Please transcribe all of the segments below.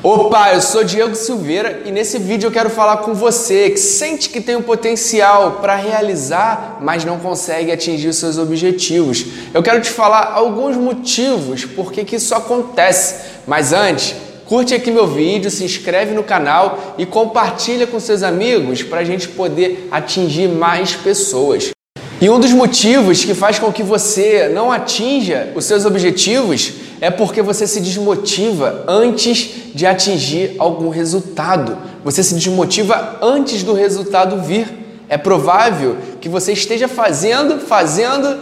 Opa, eu sou Diego Silveira e nesse vídeo eu quero falar com você que sente que tem um potencial para realizar, mas não consegue atingir os seus objetivos. Eu quero te falar alguns motivos por que isso acontece. Mas antes, curte aqui meu vídeo, se inscreve no canal e compartilha com seus amigos para a gente poder atingir mais pessoas. E um dos motivos que faz com que você não atinja os seus objetivos é porque você se desmotiva antes de atingir algum resultado. Você se desmotiva antes do resultado vir. É provável que você esteja fazendo, fazendo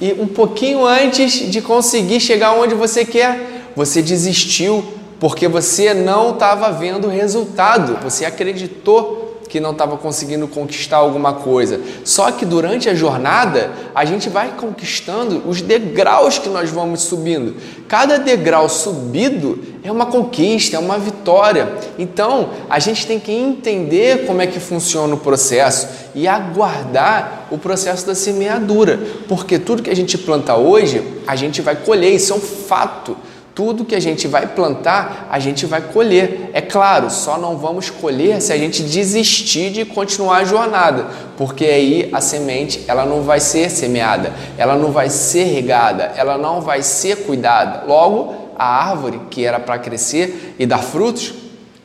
e um pouquinho antes de conseguir chegar onde você quer, você desistiu porque você não estava vendo o resultado. Você acreditou que não estava conseguindo conquistar alguma coisa. Só que durante a jornada, a gente vai conquistando os degraus que nós vamos subindo. Cada degrau subido é uma conquista, é uma vitória. Então, a gente tem que entender como é que funciona o processo e aguardar o processo da semeadura, porque tudo que a gente planta hoje, a gente vai colher, isso é um fato. Tudo que a gente vai plantar, a gente vai colher. É claro, só não vamos colher se a gente desistir de continuar a jornada, porque aí a semente ela não vai ser semeada, ela não vai ser regada, ela não vai ser cuidada. Logo, a árvore que era para crescer e dar frutos,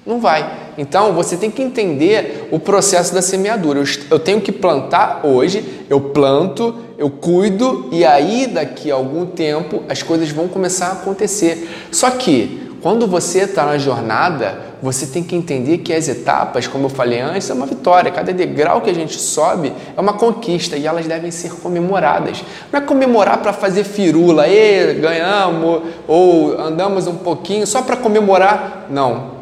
não vai. Então você tem que entender o processo da semeadura. Eu tenho que plantar hoje, eu planto, eu cuido e aí daqui a algum tempo as coisas vão começar a acontecer. Só que quando você está na jornada, você tem que entender que as etapas, como eu falei antes, é uma vitória. Cada degrau que a gente sobe é uma conquista e elas devem ser comemoradas. Não é comemorar para fazer firula, e ganhamos ou andamos um pouquinho só para comemorar. Não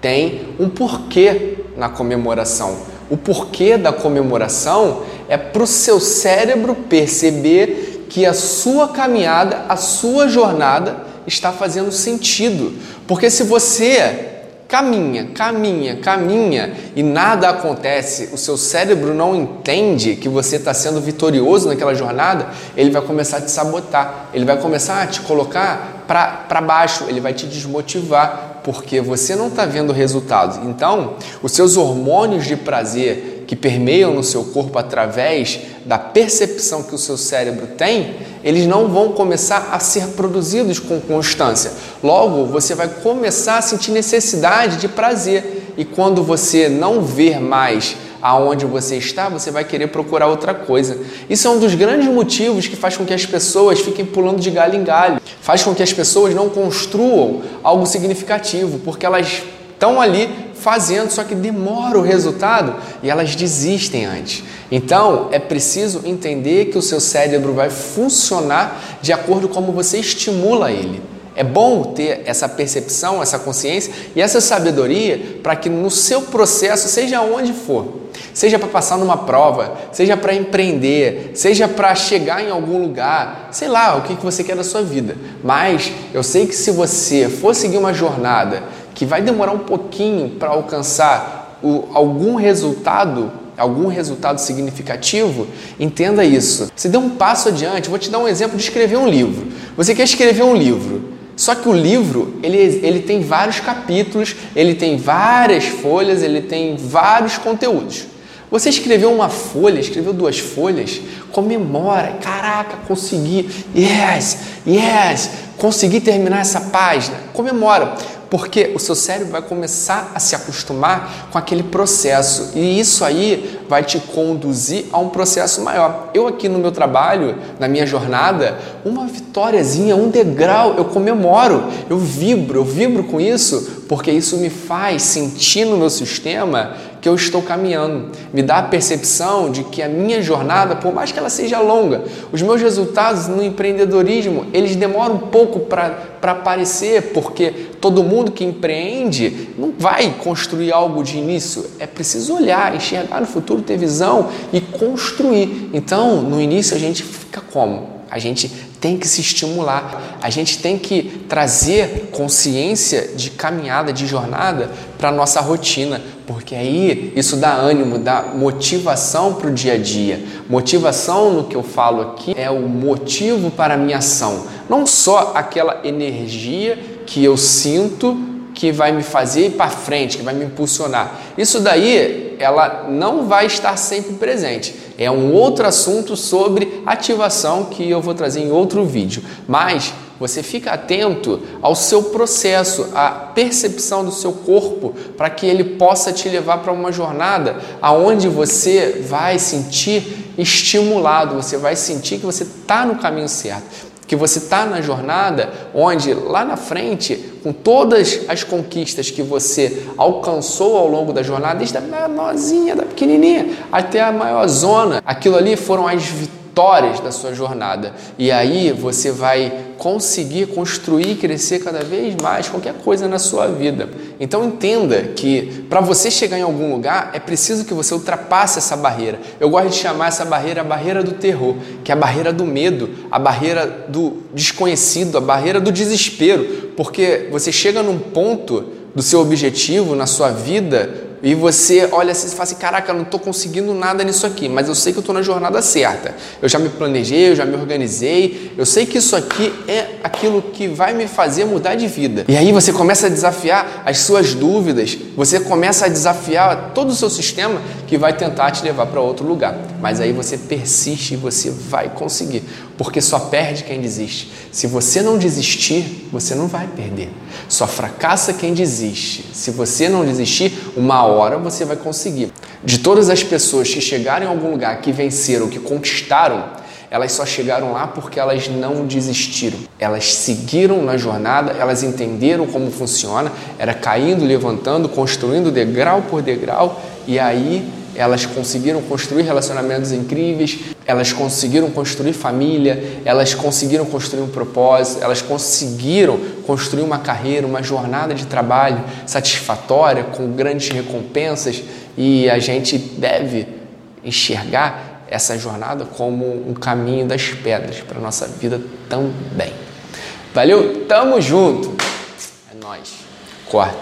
tem um porquê na comemoração. O porquê da comemoração é para o seu cérebro perceber que a sua caminhada, a sua jornada está fazendo sentido. Porque se você caminha, caminha, caminha e nada acontece, o seu cérebro não entende que você está sendo vitorioso naquela jornada, ele vai começar a te sabotar, ele vai começar a te colocar para baixo, ele vai te desmotivar porque você não está vendo resultados. Então, os seus hormônios de prazer que permeiam no seu corpo através da percepção que o seu cérebro tem, eles não vão começar a ser produzidos com constância. Logo, você vai começar a sentir necessidade de prazer. E quando você não ver mais aonde você está, você vai querer procurar outra coisa. Isso é um dos grandes motivos que faz com que as pessoas fiquem pulando de galho em galho, faz com que as pessoas não construam algo significativo, porque elas estão ali fazendo, só que demora o resultado e elas desistem antes. Então, é preciso entender que o seu cérebro vai funcionar de acordo com como você estimula ele. É bom ter essa percepção, essa consciência e essa sabedoria para que no seu processo, seja onde for, seja para passar numa prova, seja para empreender, seja para chegar em algum lugar, sei lá o que você quer da sua vida. Mas eu sei que se você for seguir uma jornada que vai demorar um pouquinho para alcançar o, algum resultado, algum resultado significativo, entenda isso. Se dê um passo adiante, vou te dar um exemplo de escrever um livro. Você quer escrever um livro? Só que o livro, ele, ele tem vários capítulos, ele tem várias folhas, ele tem vários conteúdos. Você escreveu uma folha, escreveu duas folhas, comemora, caraca, consegui, yes, yes, consegui terminar essa página, comemora porque o seu cérebro vai começar a se acostumar com aquele processo e isso aí vai te conduzir a um processo maior. Eu aqui no meu trabalho, na minha jornada, uma vitóriazinha, um degrau, eu comemoro, eu vibro, eu vibro com isso, porque isso me faz sentir no meu sistema que eu estou caminhando. Me dá a percepção de que a minha jornada, por mais que ela seja longa, os meus resultados no empreendedorismo, eles demoram um pouco para aparecer, porque todo mundo que empreende não vai construir algo de início. É preciso olhar, enxergar no futuro, ter visão e construir. Então, no início a gente fica como? A gente tem que se estimular, a gente tem que trazer consciência de caminhada, de jornada para a nossa rotina, porque aí isso dá ânimo, dá motivação para o dia a dia. Motivação, no que eu falo aqui, é o motivo para a minha ação, não só aquela energia que eu sinto que vai me fazer ir para frente, que vai me impulsionar. Isso daí, ela não vai estar sempre presente. É um outro assunto sobre ativação que eu vou trazer em outro vídeo. Mas você fica atento ao seu processo, à percepção do seu corpo, para que ele possa te levar para uma jornada aonde você vai sentir estimulado, você vai sentir que você está no caminho certo que você está na jornada onde lá na frente, com todas as conquistas que você alcançou ao longo da jornada, desde a menorzinha, da pequenininha até a maior zona, aquilo ali foram as vitórias vitórias da sua jornada. E aí você vai conseguir construir e crescer cada vez mais qualquer coisa na sua vida. Então entenda que para você chegar em algum lugar é preciso que você ultrapasse essa barreira. Eu gosto de chamar essa barreira a barreira do terror, que é a barreira do medo, a barreira do desconhecido, a barreira do desespero, porque você chega num ponto do seu objetivo na sua vida e você olha assim e fala assim: caraca, eu não estou conseguindo nada nisso aqui, mas eu sei que eu estou na jornada certa. Eu já me planejei, eu já me organizei, eu sei que isso aqui é aquilo que vai me fazer mudar de vida. E aí você começa a desafiar as suas dúvidas, você começa a desafiar todo o seu sistema que vai tentar te levar para outro lugar. Mas aí você persiste e você vai conseguir, porque só perde quem desiste. Se você não desistir, você não vai perder. Só fracassa quem desiste. Se você não desistir, uma hora você vai conseguir. De todas as pessoas que chegaram em algum lugar, que venceram, que conquistaram, elas só chegaram lá porque elas não desistiram. Elas seguiram na jornada, elas entenderam como funciona, era caindo, levantando, construindo degrau por degrau, e aí elas conseguiram construir relacionamentos incríveis, elas conseguiram construir família, elas conseguiram construir um propósito, elas conseguiram construir uma carreira, uma jornada de trabalho satisfatória, com grandes recompensas, e a gente deve enxergar essa jornada como um caminho das pedras para a nossa vida também. Valeu? Tamo junto! É nós. Corta.